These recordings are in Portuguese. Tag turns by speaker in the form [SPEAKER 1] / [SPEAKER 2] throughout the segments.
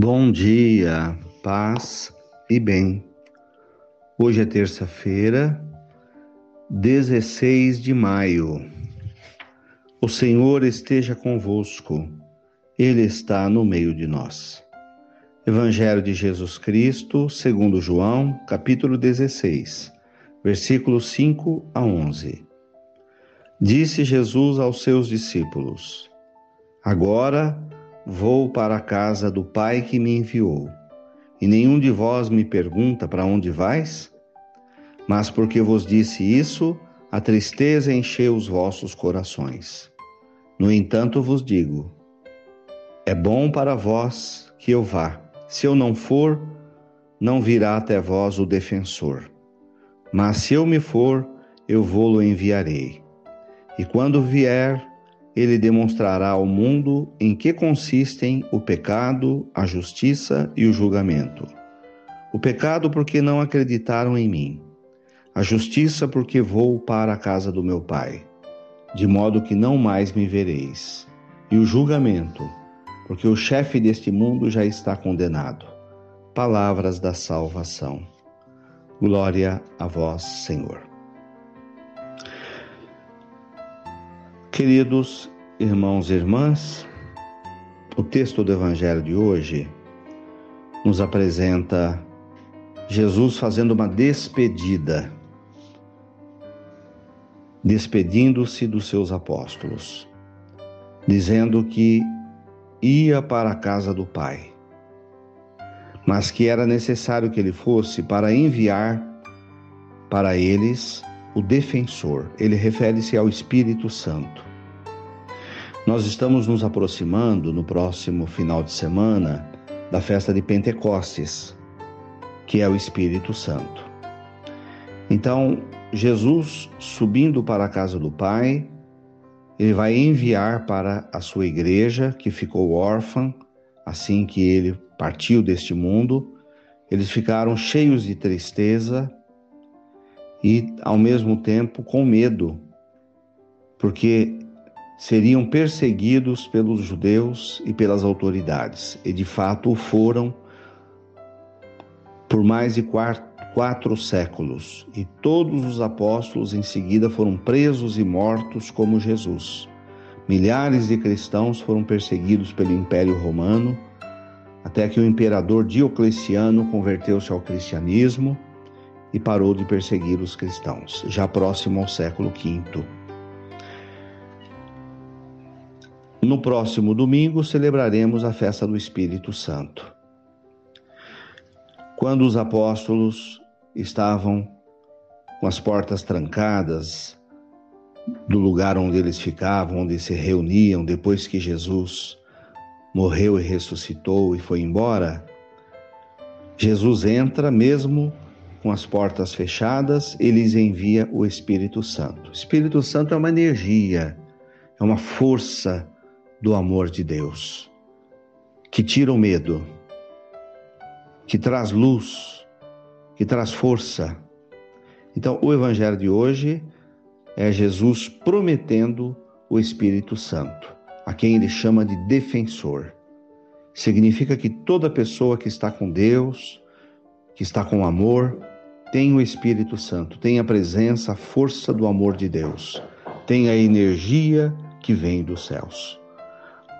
[SPEAKER 1] Bom dia, paz e bem. Hoje é terça-feira, 16 de maio. O Senhor esteja convosco, Ele está no meio de nós. Evangelho de Jesus Cristo, segundo João, capítulo 16, versículos 5 a 11. Disse Jesus aos seus discípulos: Agora Vou para a casa do Pai que me enviou. E nenhum de vós me pergunta para onde vais? Mas porque vos disse isso, a tristeza encheu os vossos corações. No entanto, vos digo: é bom para vós que eu vá. Se eu não for, não virá até vós o defensor. Mas se eu me for, eu vou-lo enviarei. E quando vier, ele demonstrará ao mundo em que consistem o pecado, a justiça e o julgamento. O pecado, porque não acreditaram em mim. A justiça, porque vou para a casa do meu Pai, de modo que não mais me vereis. E o julgamento, porque o chefe deste mundo já está condenado. Palavras da salvação. Glória a vós, Senhor. Queridos irmãos e irmãs, o texto do Evangelho de hoje nos apresenta Jesus fazendo uma despedida, despedindo-se dos seus apóstolos, dizendo que ia para a casa do Pai, mas que era necessário que ele fosse para enviar para eles o defensor. Ele refere-se ao Espírito Santo. Nós estamos nos aproximando no próximo final de semana da festa de Pentecostes, que é o Espírito Santo. Então, Jesus, subindo para a casa do Pai, ele vai enviar para a sua igreja, que ficou órfã assim que ele partiu deste mundo. Eles ficaram cheios de tristeza e, ao mesmo tempo, com medo, porque seriam perseguidos pelos judeus e pelas autoridades, e de fato foram por mais de quatro, quatro séculos, e todos os apóstolos em seguida foram presos e mortos como Jesus. Milhares de cristãos foram perseguidos pelo Império Romano, até que o imperador Diocleciano converteu-se ao cristianismo e parou de perseguir os cristãos, já próximo ao século V. No próximo domingo celebraremos a festa do Espírito Santo. Quando os apóstolos estavam com as portas trancadas do lugar onde eles ficavam, onde se reuniam depois que Jesus morreu e ressuscitou e foi embora, Jesus entra mesmo com as portas fechadas e lhes envia o Espírito Santo. O Espírito Santo é uma energia, é uma força do amor de Deus, que tira o medo, que traz luz, que traz força. Então, o Evangelho de hoje é Jesus prometendo o Espírito Santo, a quem ele chama de defensor. Significa que toda pessoa que está com Deus, que está com amor, tem o Espírito Santo, tem a presença, a força do amor de Deus, tem a energia que vem dos céus.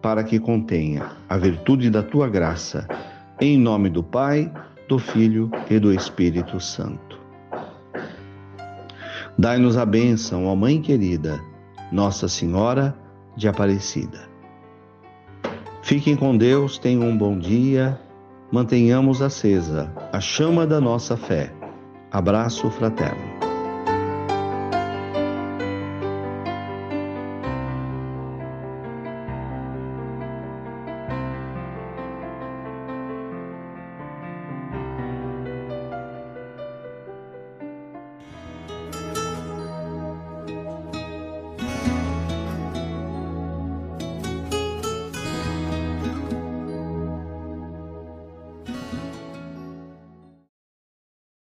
[SPEAKER 1] para que contenha a virtude da tua graça, em nome do Pai, do Filho e do Espírito Santo. Dai-nos a bênção, ó Mãe querida, Nossa Senhora de Aparecida. Fiquem com Deus, tenham um bom dia, mantenhamos acesa a chama da nossa fé. Abraço fraterno.